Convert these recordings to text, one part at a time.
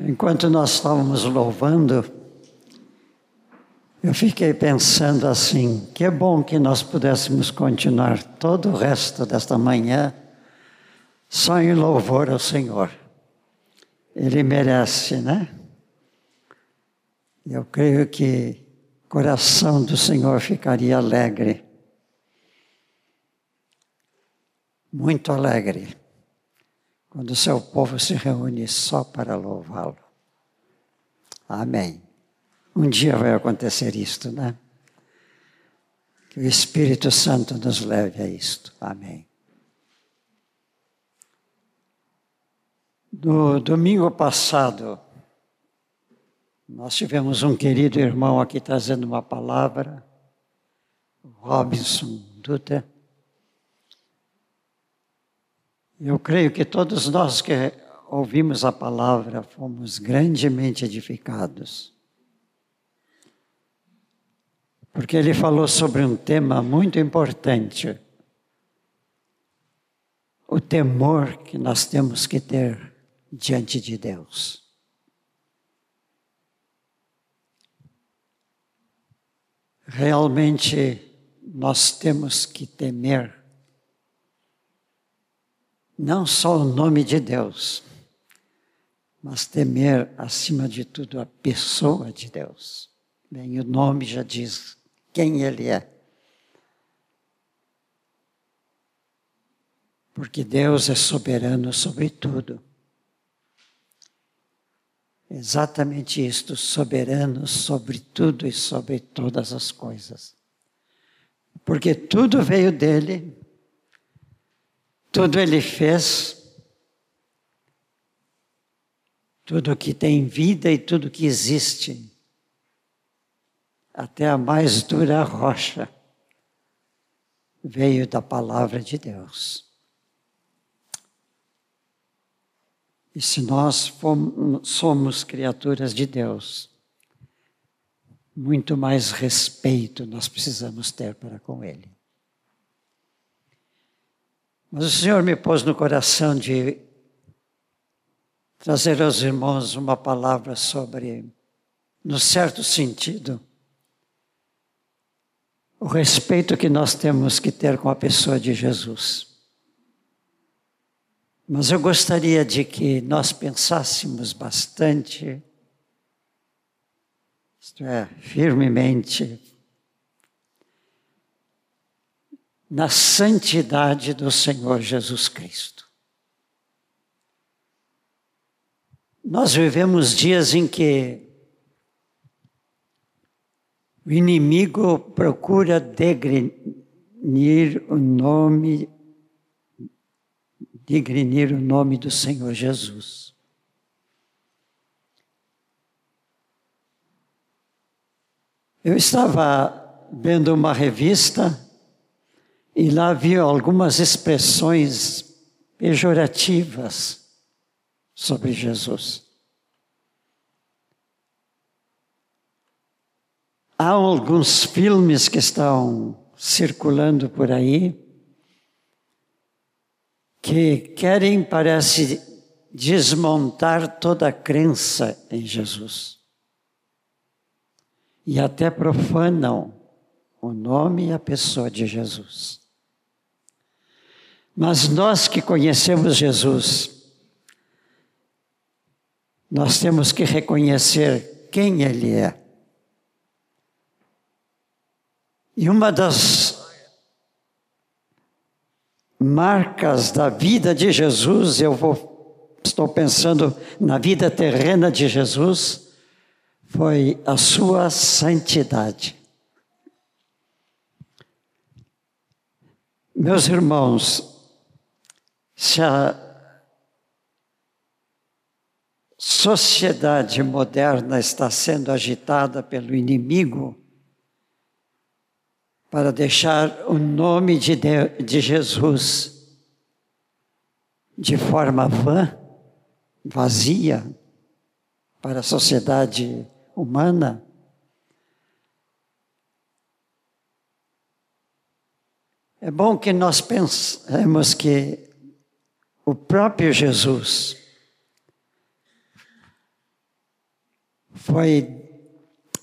Enquanto nós estávamos louvando, eu fiquei pensando assim: que é bom que nós pudéssemos continuar todo o resto desta manhã só em louvor ao Senhor. Ele merece, né? Eu creio que o coração do Senhor ficaria alegre. Muito alegre quando o seu povo se reúne só para louvá-lo. Amém. Um dia vai acontecer isto, né? Que o Espírito Santo nos leve a isto. Amém. No domingo passado, nós tivemos um querido irmão aqui trazendo uma palavra, Robinson Dutra. Eu creio que todos nós que ouvimos a palavra fomos grandemente edificados. Porque ele falou sobre um tema muito importante. O temor que nós temos que ter diante de Deus. Realmente nós temos que temer não só o nome de Deus, mas temer acima de tudo a pessoa de Deus. Bem, o nome já diz quem Ele é. Porque Deus é soberano sobre tudo. Exatamente isto, soberano sobre tudo e sobre todas as coisas. Porque tudo veio dele, tudo ele fez, tudo que tem vida e tudo que existe, até a mais dura rocha, veio da palavra de Deus. E se nós fomos, somos criaturas de Deus, muito mais respeito nós precisamos ter para com Ele. Mas o Senhor me pôs no coração de trazer aos irmãos uma palavra sobre, no certo sentido, o respeito que nós temos que ter com a pessoa de Jesus. Mas eu gostaria de que nós pensássemos bastante, isto é, firmemente, na santidade do Senhor Jesus Cristo. Nós vivemos dias em que o inimigo procura degrenir o nome, degrenir o nome do Senhor Jesus. Eu estava vendo uma revista e lá havia algumas expressões pejorativas sobre Jesus. Há alguns filmes que estão circulando por aí que querem, parece, desmontar toda a crença em Jesus. E até profanam o nome e a pessoa de Jesus. Mas nós que conhecemos Jesus, nós temos que reconhecer quem Ele é. E uma das marcas da vida de Jesus, eu vou, estou pensando na vida terrena de Jesus, foi a sua santidade. Meus irmãos, se a sociedade moderna está sendo agitada pelo inimigo para deixar o nome de, Deus, de Jesus de forma vã, vazia para a sociedade humana, é bom que nós pensemos que o próprio Jesus foi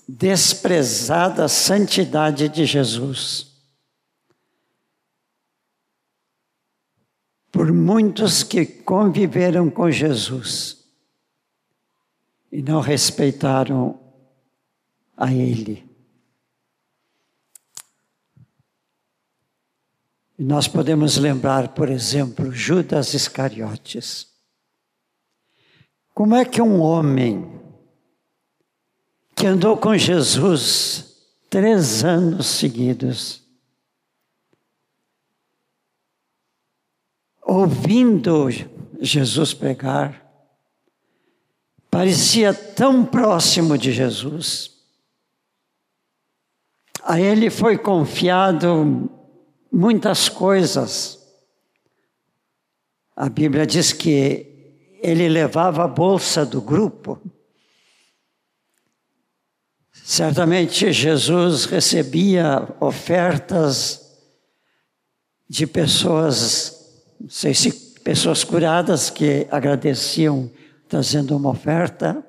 desprezada a santidade de Jesus. Por muitos que conviveram com Jesus e não respeitaram a Ele. E nós podemos lembrar, por exemplo, Judas Iscariotes. Como é que um homem que andou com Jesus três anos seguidos, ouvindo Jesus pregar, parecia tão próximo de Jesus. A ele foi confiado muitas coisas. A Bíblia diz que ele levava a bolsa do grupo. Certamente Jesus recebia ofertas de pessoas, não sei se pessoas curadas que agradeciam trazendo uma oferta.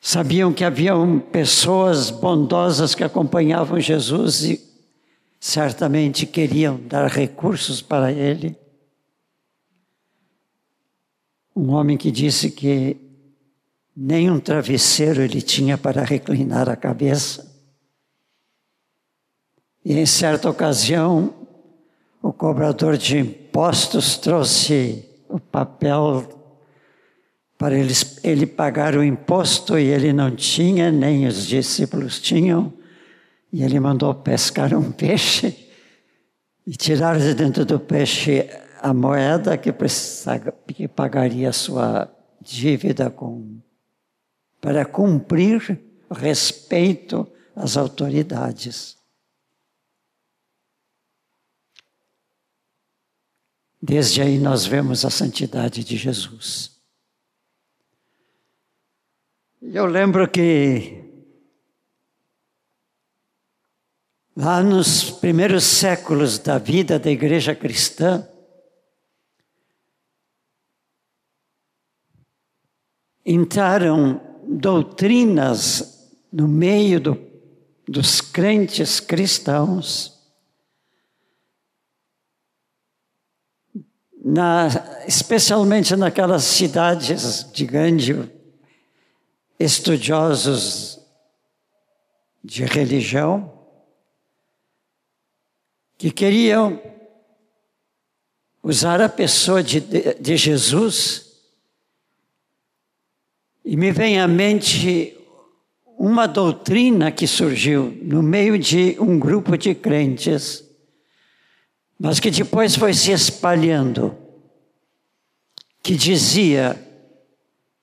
Sabiam que haviam pessoas bondosas que acompanhavam Jesus e certamente queriam dar recursos para ele. Um homem que disse que nem um travesseiro ele tinha para reclinar a cabeça. E em certa ocasião, o cobrador de impostos trouxe o papel para ele pagar o imposto e ele não tinha, nem os discípulos tinham. E ele mandou pescar um peixe e tirar de dentro do peixe a moeda que, que pagaria sua dívida com, para cumprir respeito às autoridades. Desde aí nós vemos a santidade de Jesus. Eu lembro que Lá nos primeiros séculos da vida da igreja cristã, entraram doutrinas no meio do, dos crentes cristãos, na, especialmente naquelas cidades de grande estudiosos de religião, que queriam usar a pessoa de, de Jesus, e me vem à mente uma doutrina que surgiu no meio de um grupo de crentes, mas que depois foi se espalhando, que dizia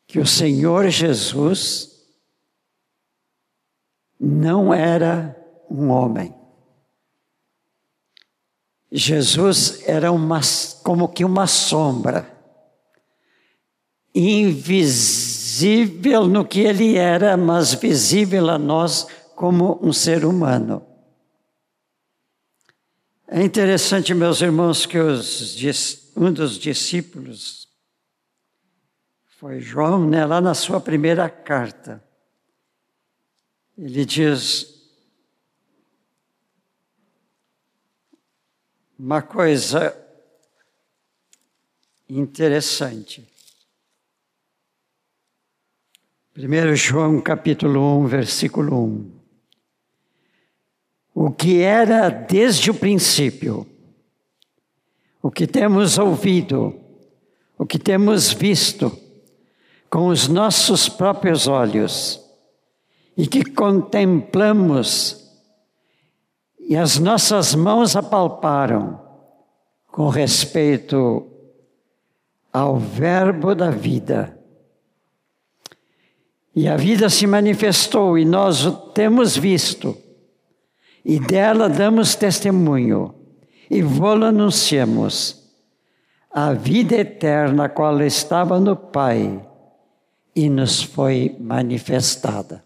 que o Senhor Jesus não era um homem. Jesus era uma, como que uma sombra, invisível no que ele era, mas visível a nós como um ser humano. É interessante, meus irmãos, que os, um dos discípulos foi João, né, lá na sua primeira carta. Ele diz: uma coisa interessante. 1 João capítulo 1, versículo 1. O que era desde o princípio, o que temos ouvido, o que temos visto com os nossos próprios olhos e que contemplamos e as nossas mãos apalparam com respeito ao Verbo da vida. E a vida se manifestou e nós o temos visto, e dela damos testemunho, e vô-lo anunciamos, a vida eterna qual estava no Pai e nos foi manifestada.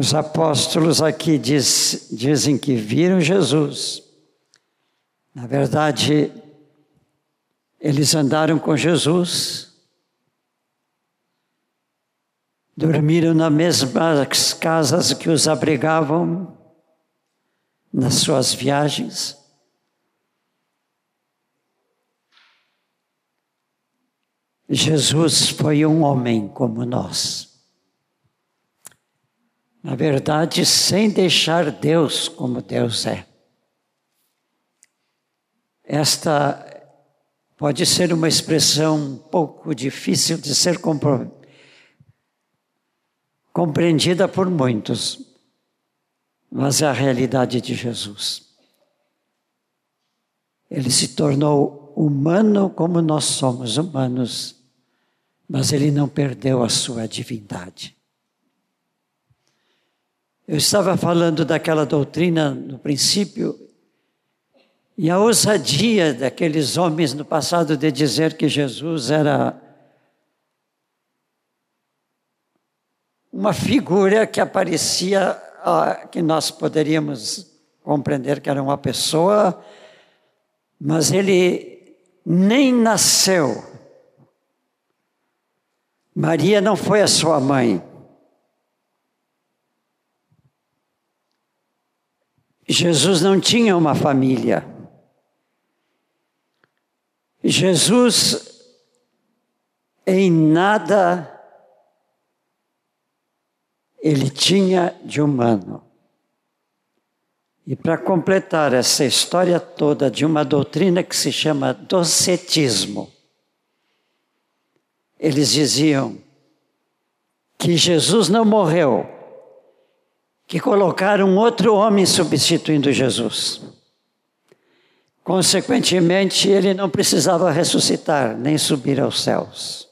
Os apóstolos aqui diz, dizem que viram Jesus. Na verdade, eles andaram com Jesus, dormiram nas mesmas casas que os abrigavam nas suas viagens. Jesus foi um homem como nós. Na verdade, sem deixar Deus como Deus é. Esta pode ser uma expressão um pouco difícil de ser compreendida por muitos, mas é a realidade de Jesus. Ele se tornou humano como nós somos humanos, mas ele não perdeu a sua divindade. Eu estava falando daquela doutrina no princípio, e a ousadia daqueles homens no passado de dizer que Jesus era uma figura que aparecia, que nós poderíamos compreender que era uma pessoa, mas ele nem nasceu. Maria não foi a sua mãe. Jesus não tinha uma família. Jesus em nada ele tinha de humano. E para completar essa história toda de uma doutrina que se chama docetismo, eles diziam que Jesus não morreu, que colocaram outro homem substituindo Jesus. Consequentemente, ele não precisava ressuscitar nem subir aos céus.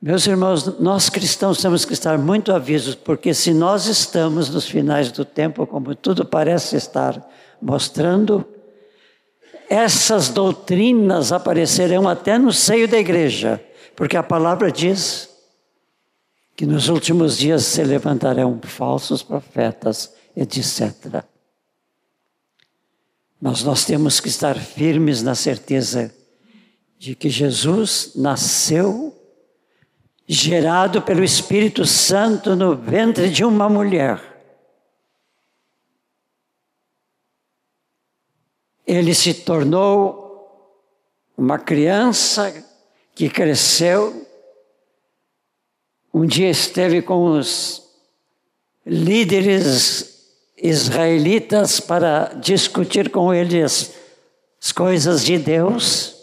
Meus irmãos, nós cristãos temos que estar muito avisos, porque se nós estamos nos finais do tempo, como tudo parece estar mostrando, essas doutrinas aparecerão até no seio da igreja, porque a palavra diz que nos últimos dias se levantarão falsos profetas, etc. Mas nós temos que estar firmes na certeza de que Jesus nasceu gerado pelo Espírito Santo no ventre de uma mulher. Ele se tornou uma criança que cresceu. Um dia esteve com os líderes israelitas para discutir com eles as coisas de Deus.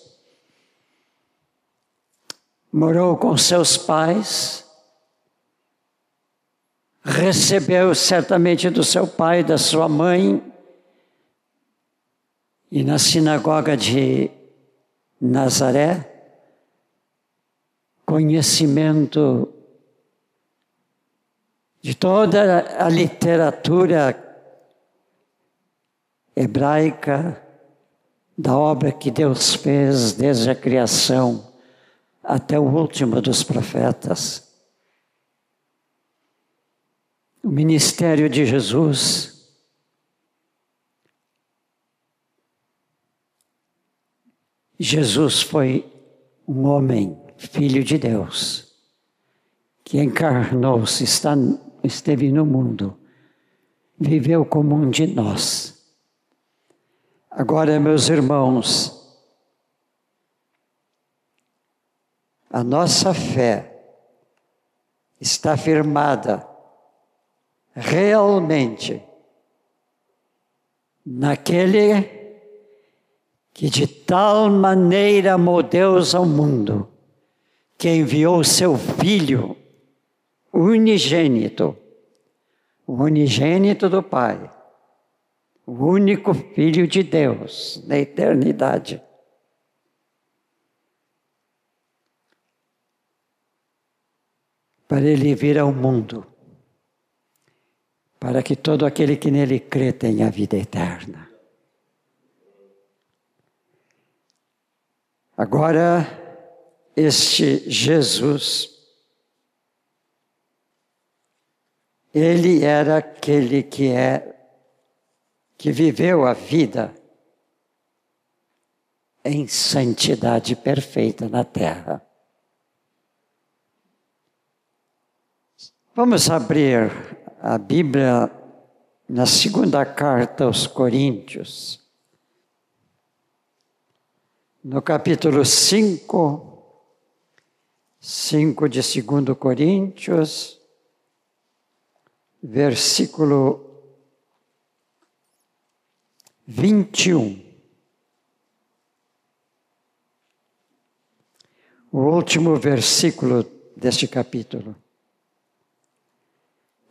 Morou com seus pais, recebeu certamente do seu pai, da sua mãe, e na sinagoga de Nazaré, conhecimento de toda a literatura hebraica, da obra que Deus fez desde a criação até o último dos profetas. O ministério de Jesus Jesus foi um homem, filho de Deus, que encarnou-se, esteve no mundo, viveu como um de nós. Agora, meus irmãos, A nossa fé está firmada realmente naquele que de tal maneira amou Deus ao mundo, que enviou seu Filho unigênito, o unigênito do Pai, o único Filho de Deus na eternidade. Para ele vir ao mundo, para que todo aquele que nele crê tenha vida eterna. Agora, este Jesus, Ele era aquele que é que viveu a vida em santidade perfeita na terra. Vamos abrir a Bíblia na segunda carta aos Coríntios, no capítulo 5, 5 de 2 Coríntios, versículo 21. O último versículo deste capítulo.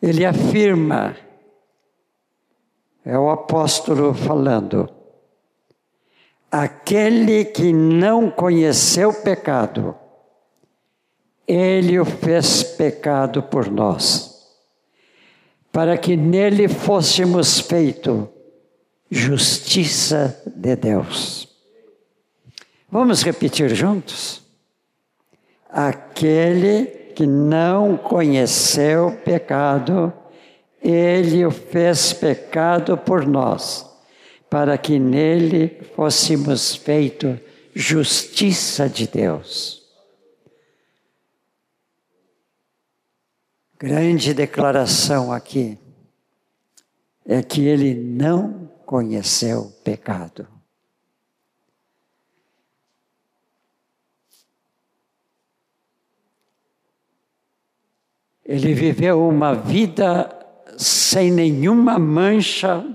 Ele afirma, é o apóstolo falando, aquele que não conheceu pecado, ele o fez pecado por nós, para que nele fôssemos feito justiça de Deus. Vamos repetir juntos? Aquele que não conheceu pecado, ele o fez pecado por nós, para que nele fôssemos feito justiça de Deus. Grande declaração aqui é que ele não conheceu pecado. Ele viveu uma vida sem nenhuma mancha,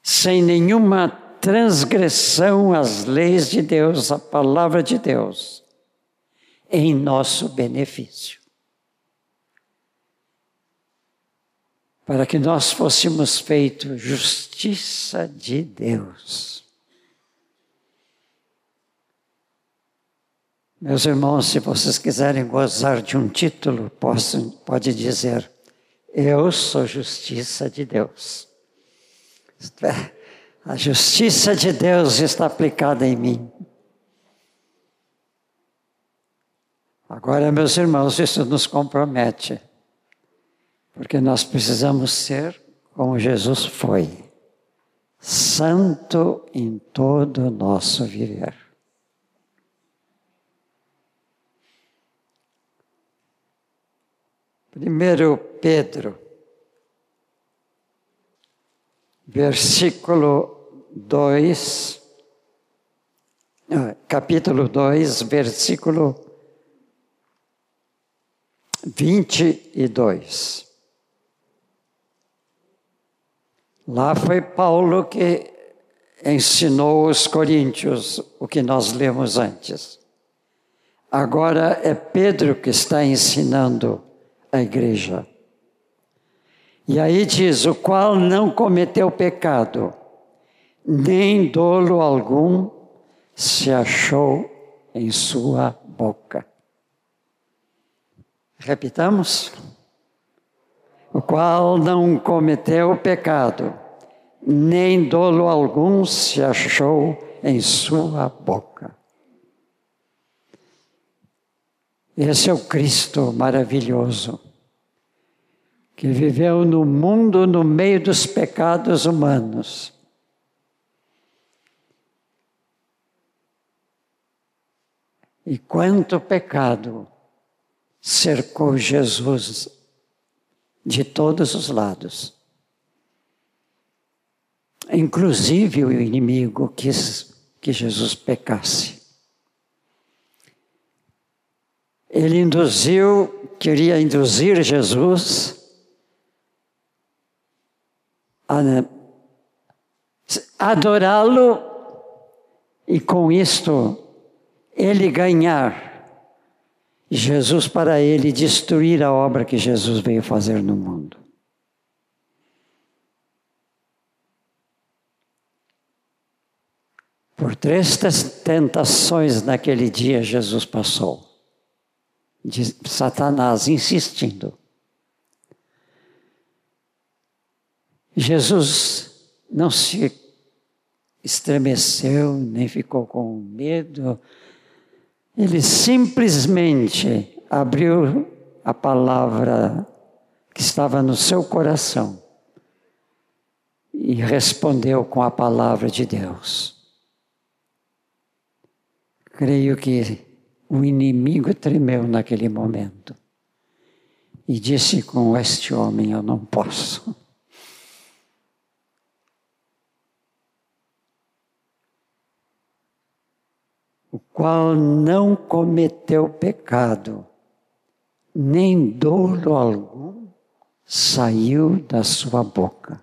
sem nenhuma transgressão às leis de Deus, à palavra de Deus, em nosso benefício. Para que nós fôssemos feitos justiça de Deus. Meus irmãos, se vocês quiserem gozar de um título, posso, pode dizer: Eu sou justiça de Deus. É, a justiça de Deus está aplicada em mim. Agora, meus irmãos, isso nos compromete, porque nós precisamos ser como Jesus foi, santo em todo o nosso viver. Primeiro Pedro, versículo 2, capítulo 2, versículo 22. Lá foi Paulo que ensinou os coríntios o que nós lemos antes. Agora é Pedro que está ensinando a igreja. E aí diz: o qual não cometeu pecado, nem dolo algum se achou em sua boca. Repitamos? O qual não cometeu pecado, nem dolo algum se achou em sua boca. Esse é o Cristo maravilhoso, que viveu no mundo no meio dos pecados humanos. E quanto pecado cercou Jesus de todos os lados. Inclusive o inimigo quis que Jesus pecasse. Ele induziu, queria induzir Jesus a adorá-lo e com isto ele ganhar Jesus para ele destruir a obra que Jesus veio fazer no mundo. Por três tentações naquele dia Jesus passou de Satanás insistindo. Jesus não se estremeceu, nem ficou com medo, ele simplesmente abriu a palavra que estava no seu coração e respondeu com a palavra de Deus. Creio que o inimigo tremeu naquele momento. e disse: Com este homem eu não posso. O qual não cometeu pecado, nem dolo algum saiu da sua boca.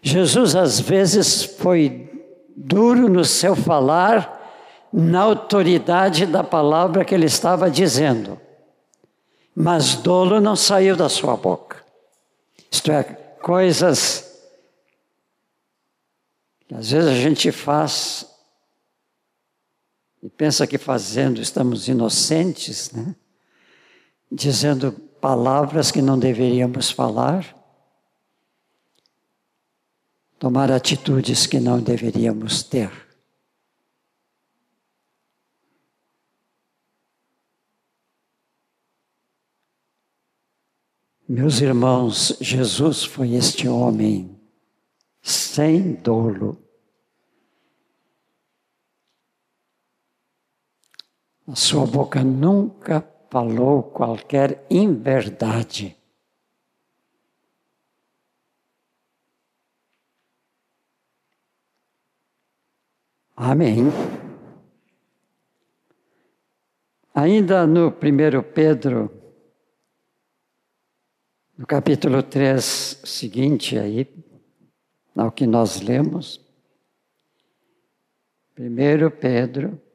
Jesus às vezes foi duro no seu falar, na autoridade da palavra que ele estava dizendo, mas dolo não saiu da sua boca. Isto é, coisas que às vezes a gente faz e pensa que fazendo estamos inocentes, né? dizendo palavras que não deveríamos falar, tomar atitudes que não deveríamos ter. Meus irmãos, Jesus foi este homem sem dolo. A sua boca nunca falou qualquer inverdade. Amém. Ainda no 1 Pedro, no capítulo 3 seguinte aí, ao que nós lemos, 1 Pedro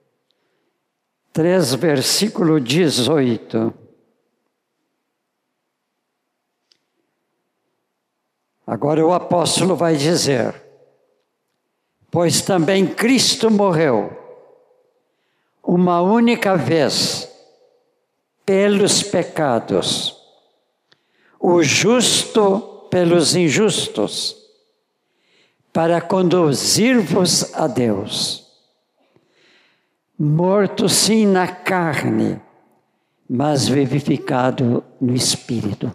3, versículo 18. Agora o apóstolo vai dizer: Pois também Cristo morreu uma única vez pelos pecados o justo pelos injustos, para conduzir-vos a Deus. Morto sim na carne, mas vivificado no espírito.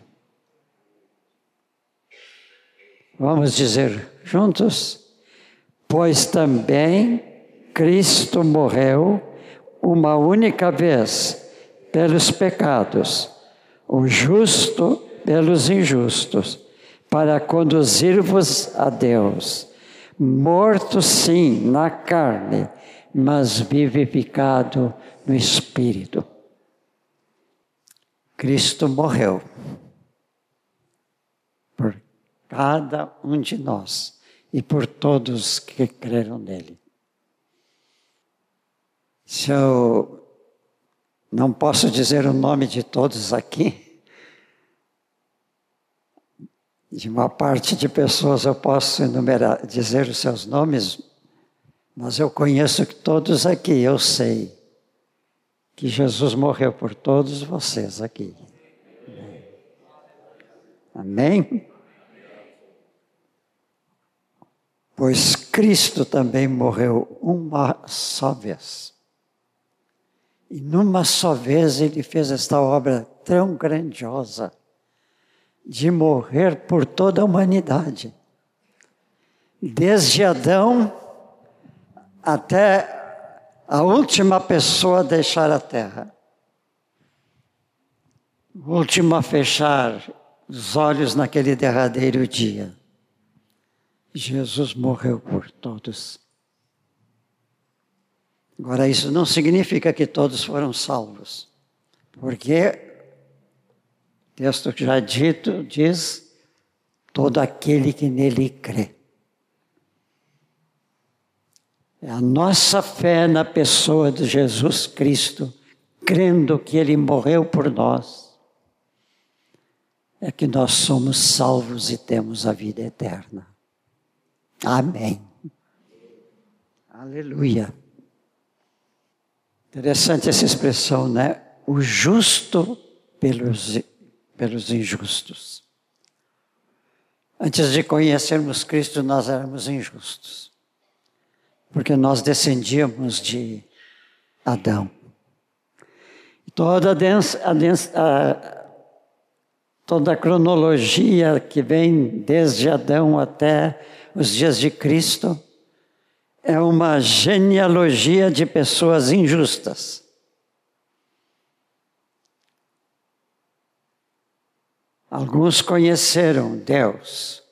Vamos dizer juntos? Pois também Cristo morreu uma única vez pelos pecados, o justo pelos injustos, para conduzir-vos a Deus. Morto sim na carne, mas vivificado no espírito. Cristo morreu por cada um de nós e por todos que creram nele. Se eu não posso dizer o nome de todos aqui, de uma parte de pessoas eu posso enumerar, dizer os seus nomes, mas eu conheço todos aqui, eu sei que Jesus morreu por todos vocês aqui. Amém? Pois Cristo também morreu uma só vez. E numa só vez ele fez esta obra tão grandiosa de morrer por toda a humanidade. Desde Adão até a última pessoa deixar a terra. O último a fechar os olhos naquele derradeiro dia. Jesus morreu por todos. Agora, isso não significa que todos foram salvos, porque texto já dito diz: todo aquele que nele crê. É a nossa fé na pessoa de Jesus Cristo, crendo que ele morreu por nós, é que nós somos salvos e temos a vida eterna. Amém. Aleluia. Interessante essa expressão, né? O justo pelos pelos injustos. Antes de conhecermos Cristo, nós éramos injustos, porque nós descendíamos de Adão. Toda a, a, a, toda a cronologia que vem desde Adão até os dias de Cristo é uma genealogia de pessoas injustas. Alguns conheceram Deus,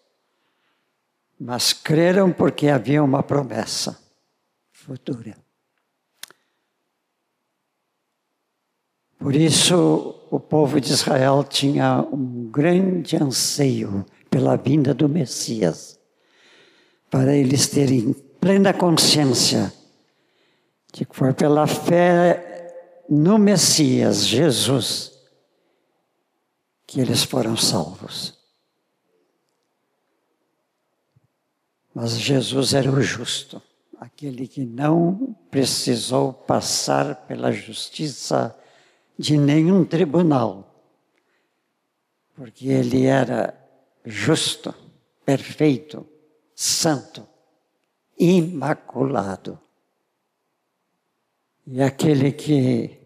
mas creram porque havia uma promessa futura. Por isso, o povo de Israel tinha um grande anseio pela vinda do Messias, para eles terem plena consciência de que foi pela fé no Messias, Jesus, que eles foram salvos. Mas Jesus era o justo, aquele que não precisou passar pela justiça de nenhum tribunal, porque ele era justo, perfeito, santo, imaculado. E aquele que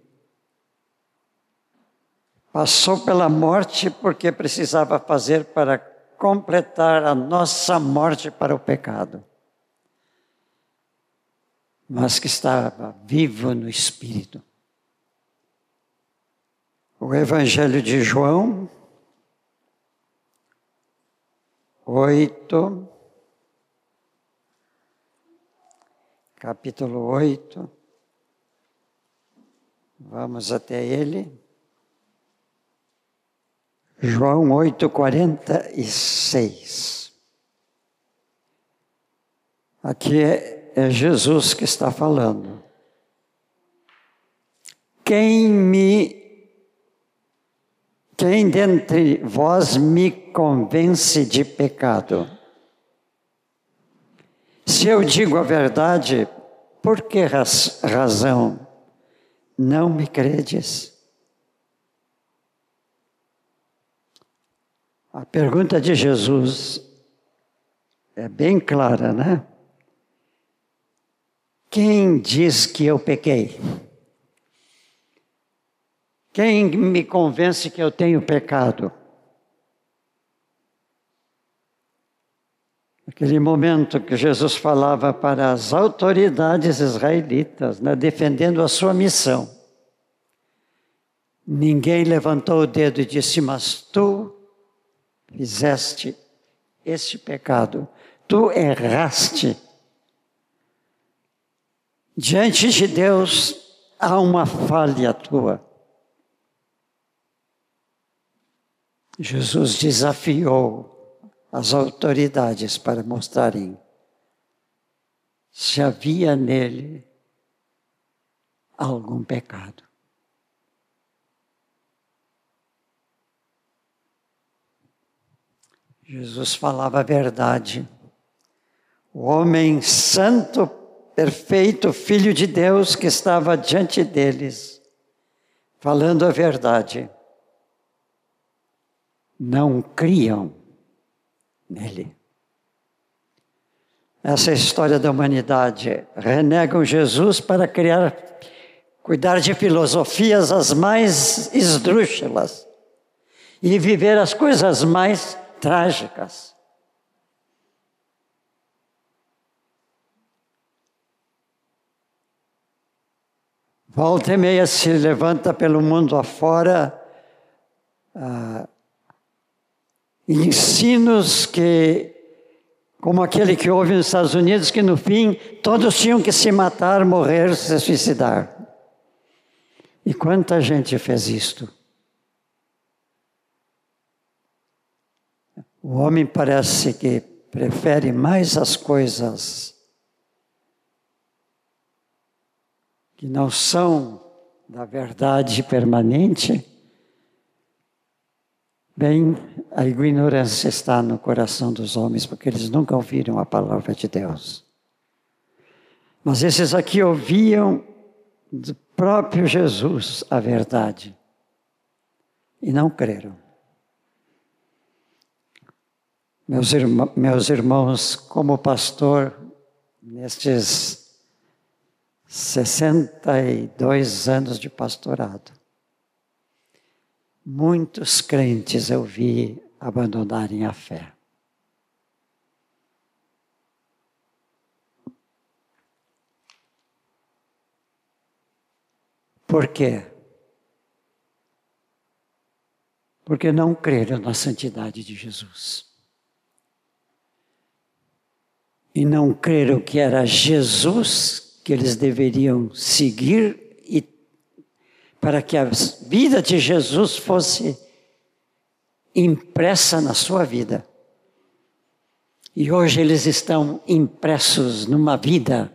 passou pela morte porque precisava fazer para completar a nossa morte para o pecado, mas que estava vivo no Espírito. O Evangelho de João, oito, capítulo oito, vamos até ele. João 8, 46. Aqui é, é Jesus que está falando. Quem me quem dentre vós me convence de pecado? Se eu digo a verdade, por que razão não me credes? A pergunta de Jesus é bem clara, né? Quem diz que eu pequei? Quem me convence que eu tenho pecado? Aquele momento que Jesus falava para as autoridades israelitas, né, defendendo a sua missão. Ninguém levantou o dedo e disse: Mas tu fizeste este pecado, tu erraste. Diante de Deus há uma falha tua. Jesus desafiou as autoridades para mostrarem se havia nele algum pecado. Jesus falava a verdade. O homem santo, perfeito, filho de Deus que estava diante deles, falando a verdade não criam nele. Essa é história da humanidade. Renegam Jesus para criar, cuidar de filosofias as mais esdrúxulas e viver as coisas mais trágicas. Volta e meia se levanta pelo mundo afora. Ah, ensinos que, como aquele que houve nos Estados Unidos, que no fim todos tinham que se matar, morrer, se suicidar. E quanta gente fez isto? O homem parece que prefere mais as coisas que não são da verdade permanente Bem, a ignorância está no coração dos homens, porque eles nunca ouviram a palavra de Deus. Mas esses aqui ouviam do próprio Jesus a verdade e não creram. Meus, irmãos, como pastor, nestes 62 anos de pastorado, muitos crentes eu vi abandonarem a fé. Por quê? porque não creram na santidade de Jesus. E não creram que era Jesus que eles deveriam seguir e para que a vida de Jesus fosse impressa na sua vida. E hoje eles estão impressos numa vida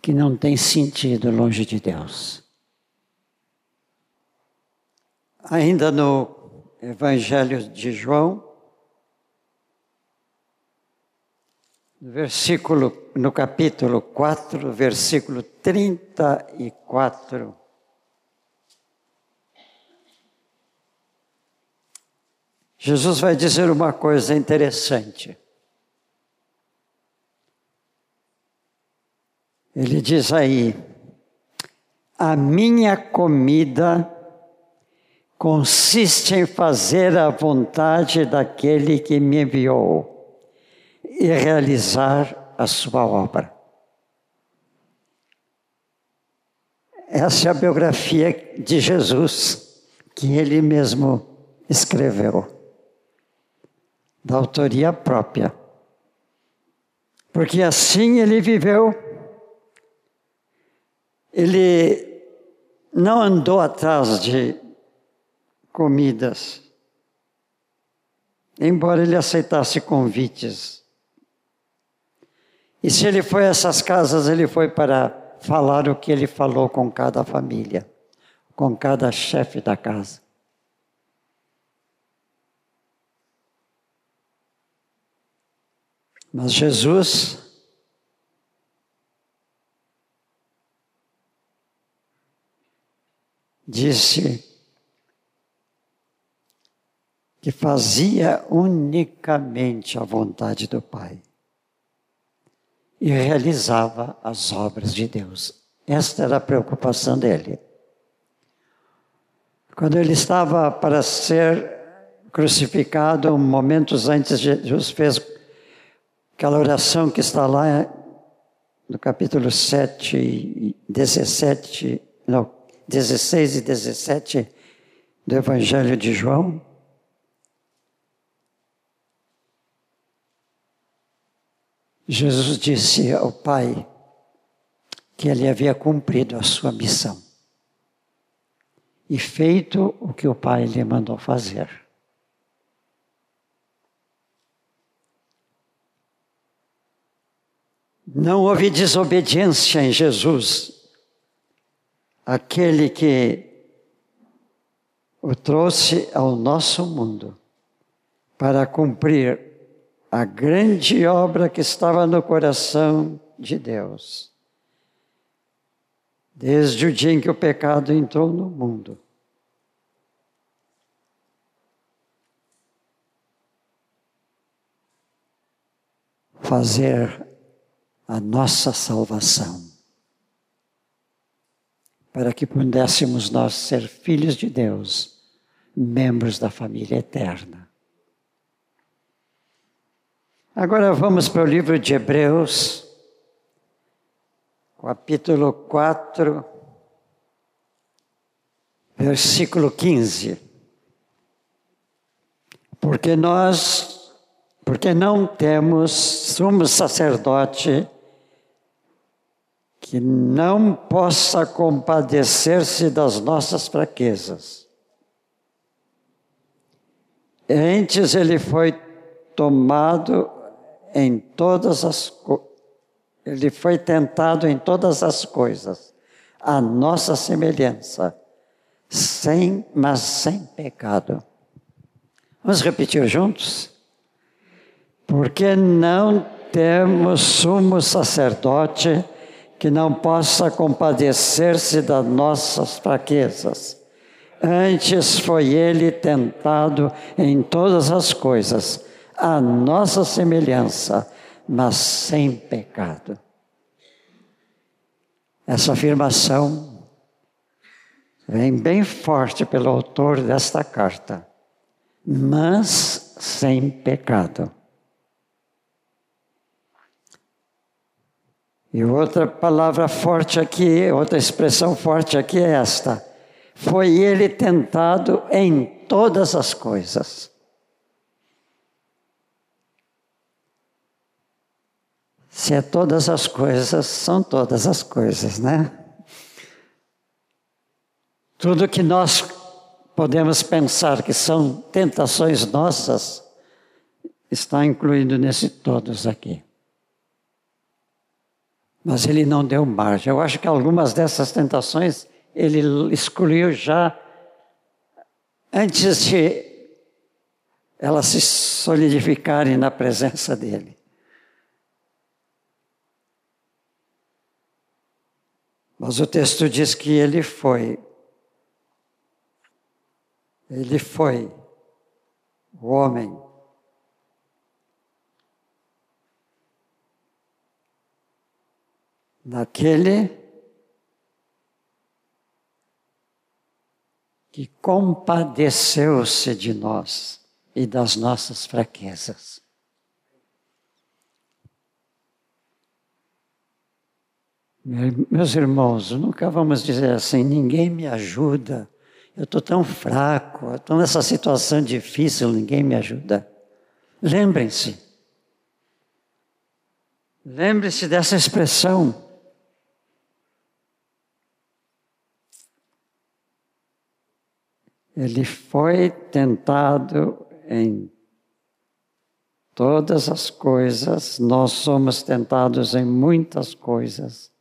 que não tem sentido longe de Deus. Ainda no Evangelho de João, versículo, no capítulo 4, versículo 34. Jesus vai dizer uma coisa interessante. Ele diz aí: a minha comida consiste em fazer a vontade daquele que me enviou e realizar a sua obra. Essa é a biografia de Jesus que ele mesmo escreveu da autoria própria. Porque assim ele viveu, ele não andou atrás de comidas, embora ele aceitasse convites. E se ele foi a essas casas, ele foi para falar o que ele falou com cada família, com cada chefe da casa. Mas Jesus disse que fazia unicamente a vontade do Pai e realizava as obras de Deus. Esta era a preocupação dele. Quando ele estava para ser crucificado, momentos antes, Jesus fez Aquela oração que está lá no capítulo 7 e 17, não, 16 e 17 do Evangelho de João. Jesus disse ao Pai que ele havia cumprido a sua missão e feito o que o Pai lhe mandou fazer. Não houve desobediência em Jesus, aquele que o trouxe ao nosso mundo para cumprir a grande obra que estava no coração de Deus. Desde o dia em que o pecado entrou no mundo. Fazer a nossa salvação, para que pudéssemos nós ser filhos de Deus, membros da família eterna. Agora vamos para o livro de Hebreus, capítulo 4, versículo 15. Porque nós, porque não temos sumo sacerdote que não possa compadecer-se das nossas fraquezas. Antes ele foi tomado em todas as ele foi tentado em todas as coisas, a nossa semelhança, sem, mas sem pecado. Vamos repetir juntos? Porque não temos sumo sacerdote que não possa compadecer-se das nossas fraquezas. Antes foi ele tentado em todas as coisas, a nossa semelhança, mas sem pecado. Essa afirmação vem bem forte pelo autor desta carta, mas sem pecado. E outra palavra forte aqui, outra expressão forte aqui é esta: foi ele tentado em todas as coisas. Se é todas as coisas, são todas as coisas, né? Tudo que nós podemos pensar que são tentações nossas, está incluído nesse todos aqui. Mas ele não deu margem. Eu acho que algumas dessas tentações ele excluiu já antes de elas se solidificarem na presença dele. Mas o texto diz que ele foi. Ele foi o homem naquele que compadeceu-se de nós e das nossas fraquezas. Meus irmãos, nunca vamos dizer assim: ninguém me ajuda, eu estou tão fraco, estou nessa situação difícil, ninguém me ajuda. Lembrem-se, lembre-se dessa expressão. Ele foi tentado em todas as coisas, nós somos tentados em muitas coisas,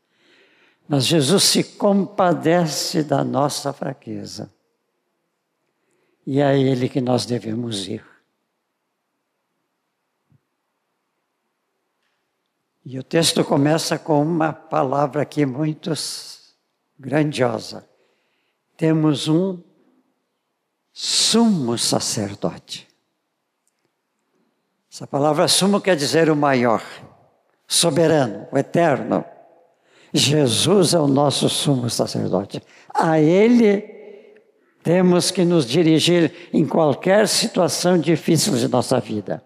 mas Jesus se compadece da nossa fraqueza. E é a Ele que nós devemos ir. E o texto começa com uma palavra aqui muito grandiosa. Temos um sumo sacerdote. Essa palavra sumo quer dizer o maior, soberano, o eterno. Jesus é o nosso sumo sacerdote. A Ele temos que nos dirigir em qualquer situação difícil de nossa vida.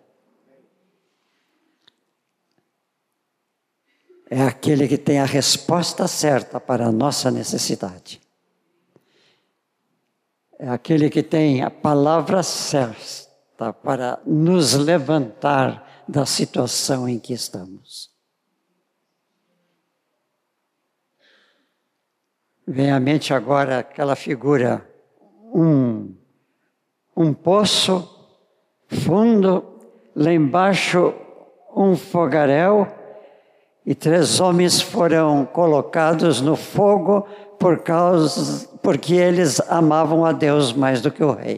É aquele que tem a resposta certa para a nossa necessidade é aquele que tem a palavra certa para nos levantar da situação em que estamos. Vem à mente agora aquela figura, um, um poço fundo, lá embaixo um fogaréu, e três homens foram colocados no fogo por causa, porque eles amavam a Deus mais do que o rei.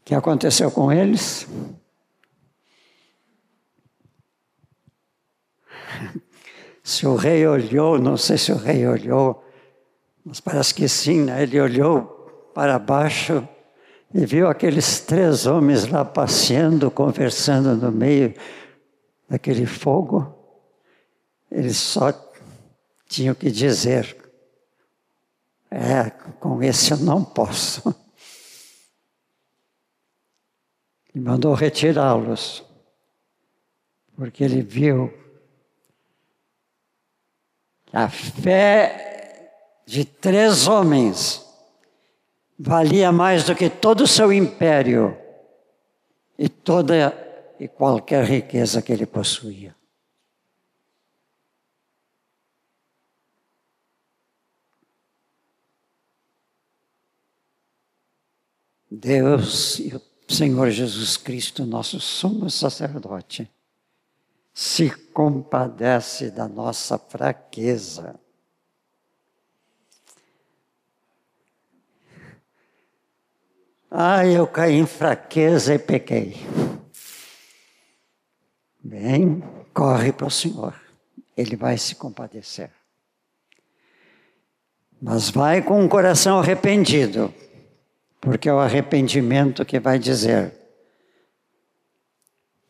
O que aconteceu com eles? Se o rei olhou, não sei se o rei olhou, mas parece que sim, né? ele olhou para baixo e viu aqueles três homens lá passeando, conversando no meio daquele fogo. Eles só tinham que dizer: é, com esse eu não posso. E mandou retirá-los, porque ele viu a fé de três homens valia mais do que todo o seu império e toda e qualquer riqueza que ele possuía. Deus e o Senhor Jesus Cristo, nosso sumo sacerdote, se compadece da nossa fraqueza. Ah, eu caí em fraqueza e pequei. Bem, corre para o Senhor, Ele vai se compadecer. Mas vai com um coração arrependido porque é o arrependimento que vai dizer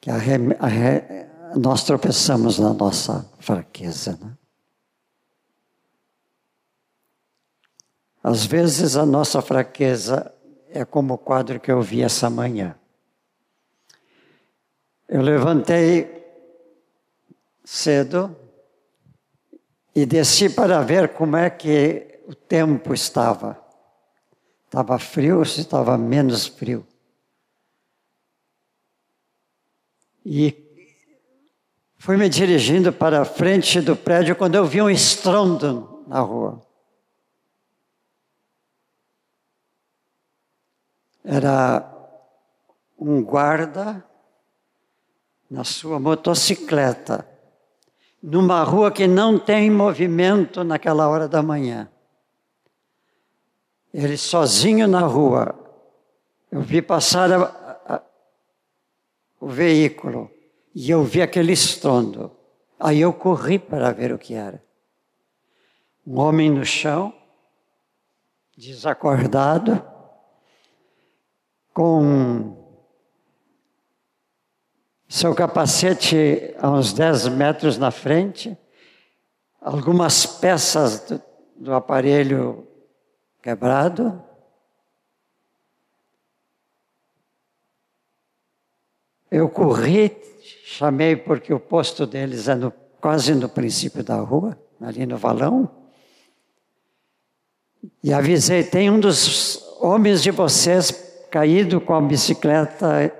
que a, a, nós tropeçamos na nossa fraqueza. Né? Às vezes a nossa fraqueza é como o quadro que eu vi essa manhã. Eu levantei cedo e desci para ver como é que o tempo estava. Estava frio, se estava menos frio. E fui me dirigindo para a frente do prédio quando eu vi um estrondo na rua. Era um guarda na sua motocicleta, numa rua que não tem movimento naquela hora da manhã. Ele sozinho na rua. Eu vi passar a, a, o veículo e eu vi aquele estrondo. Aí eu corri para ver o que era. Um homem no chão, desacordado, com seu capacete a uns 10 metros na frente, algumas peças do, do aparelho quebrado. Eu corri, chamei porque o posto deles é no, quase no princípio da rua, ali no valão. E avisei: tem um dos homens de vocês caído com a bicicleta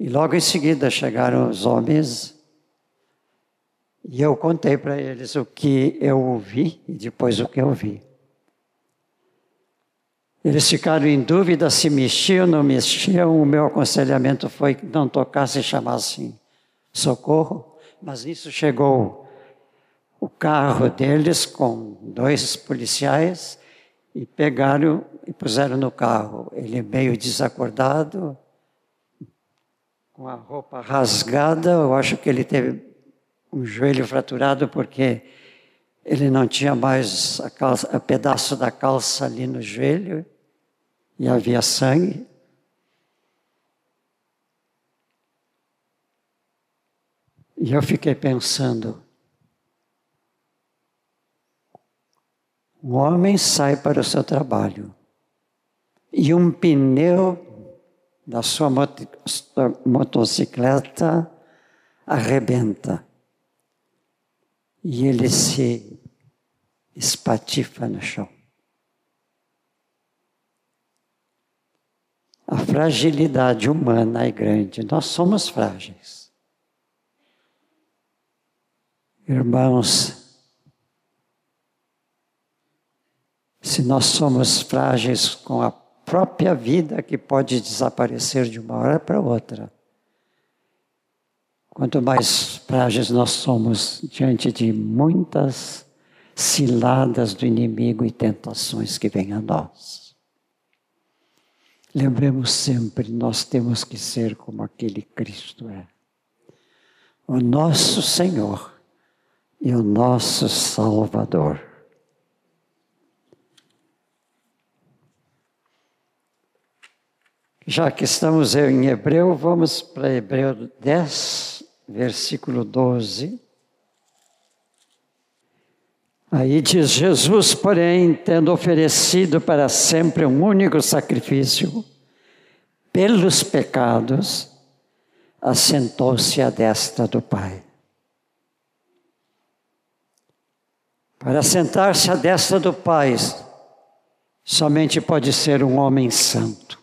e logo em seguida chegaram os homens e eu contei para eles o que eu ouvi e depois o que eu vi. Eles ficaram em dúvida se mexiam ou não mexiam. O meu aconselhamento foi não tocasse e chamassem socorro. Mas nisso chegou o carro deles com dois policiais e pegaram e puseram no carro. Ele meio desacordado, com a roupa rasgada, eu acho que ele teve um joelho fraturado porque ele não tinha mais a, calça, a pedaço da calça ali no joelho e havia sangue. E eu fiquei pensando, um homem sai para o seu trabalho e um pneu da sua motocicleta arrebenta e ele se espatifa no chão. A fragilidade humana é grande, nós somos frágeis. Irmãos, se nós somos frágeis com a própria vida que pode desaparecer de uma hora para outra. Quanto mais frágeis nós somos diante de muitas ciladas do inimigo e tentações que vêm a nós. Lembremos sempre, nós temos que ser como aquele Cristo é. O nosso Senhor e o nosso Salvador. Já que estamos em Hebreu, vamos para Hebreu 10, versículo 12. Aí diz: Jesus, porém, tendo oferecido para sempre um único sacrifício pelos pecados, assentou-se à destra do Pai. Para sentar-se à destra do Pai, somente pode ser um homem santo.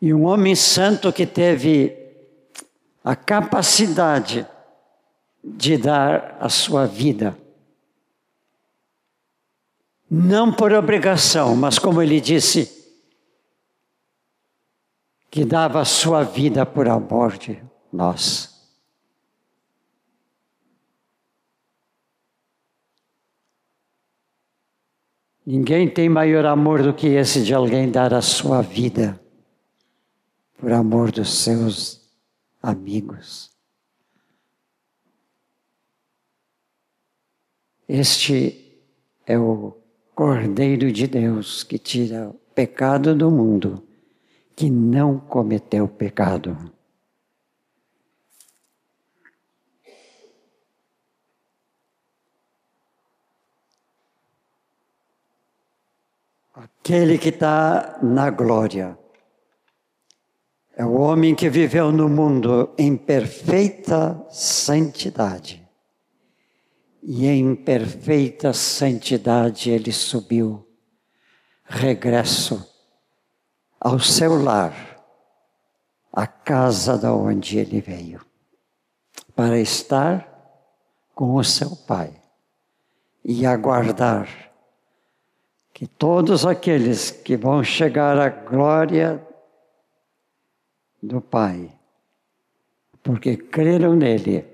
E um homem santo que teve a capacidade de dar a sua vida. Não por obrigação, mas como ele disse, que dava a sua vida por amor de nós. Ninguém tem maior amor do que esse de alguém dar a sua vida por amor dos seus amigos. Este é o Cordeiro de Deus que tira o pecado do mundo, que não cometeu pecado. Aquele que está na glória. É o homem que viveu no mundo em perfeita santidade. E em perfeita santidade ele subiu, regresso ao seu lar, a casa da onde ele veio, para estar com o seu Pai e aguardar que todos aqueles que vão chegar à glória do Pai, porque creram nele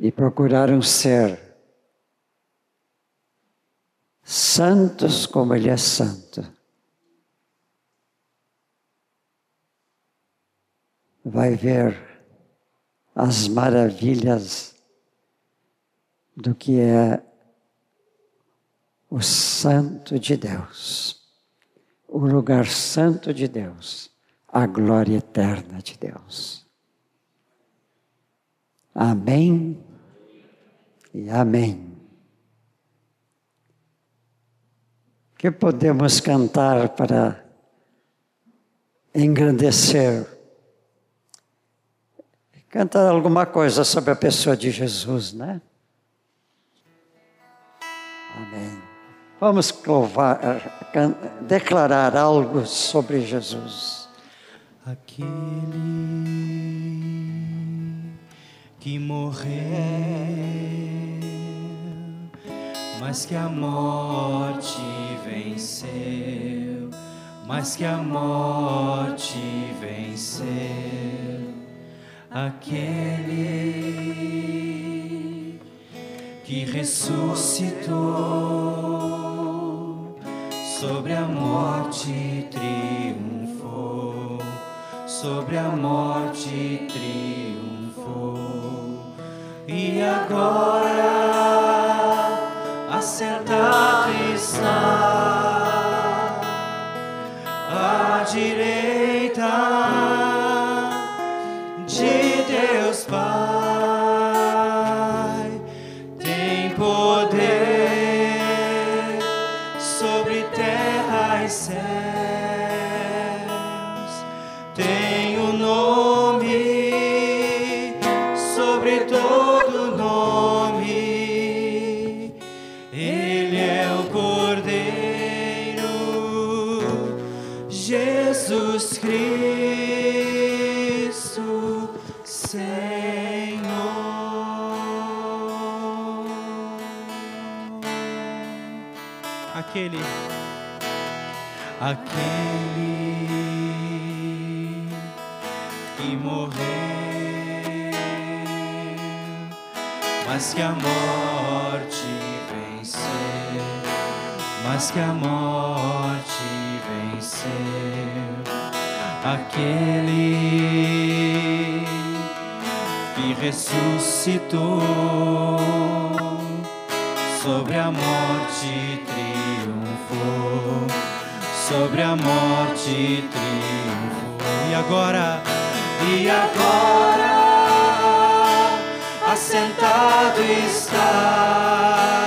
e procuraram ser santos como Ele é santo. Vai ver as maravilhas do que é o Santo de Deus, o lugar santo de Deus, a glória eterna de Deus. Amém e amém. Que podemos cantar para engrandecer? Cantar alguma coisa sobre a pessoa de Jesus, né? Vamos louvar, declarar algo sobre Jesus. Aquele que morreu, mas que a morte venceu, mas que a morte venceu. Aquele que ressuscitou sobre a morte triunfou, sobre a morte triunfou. E agora assentado está à direita de Deus Pai, Aquele, aquele que morreu mas que a morte venceu, mas que a morte venceu. Aquele que ressuscitou sobre a morte triunfou, sobre a morte triunfou. E agora, e agora? Assentado está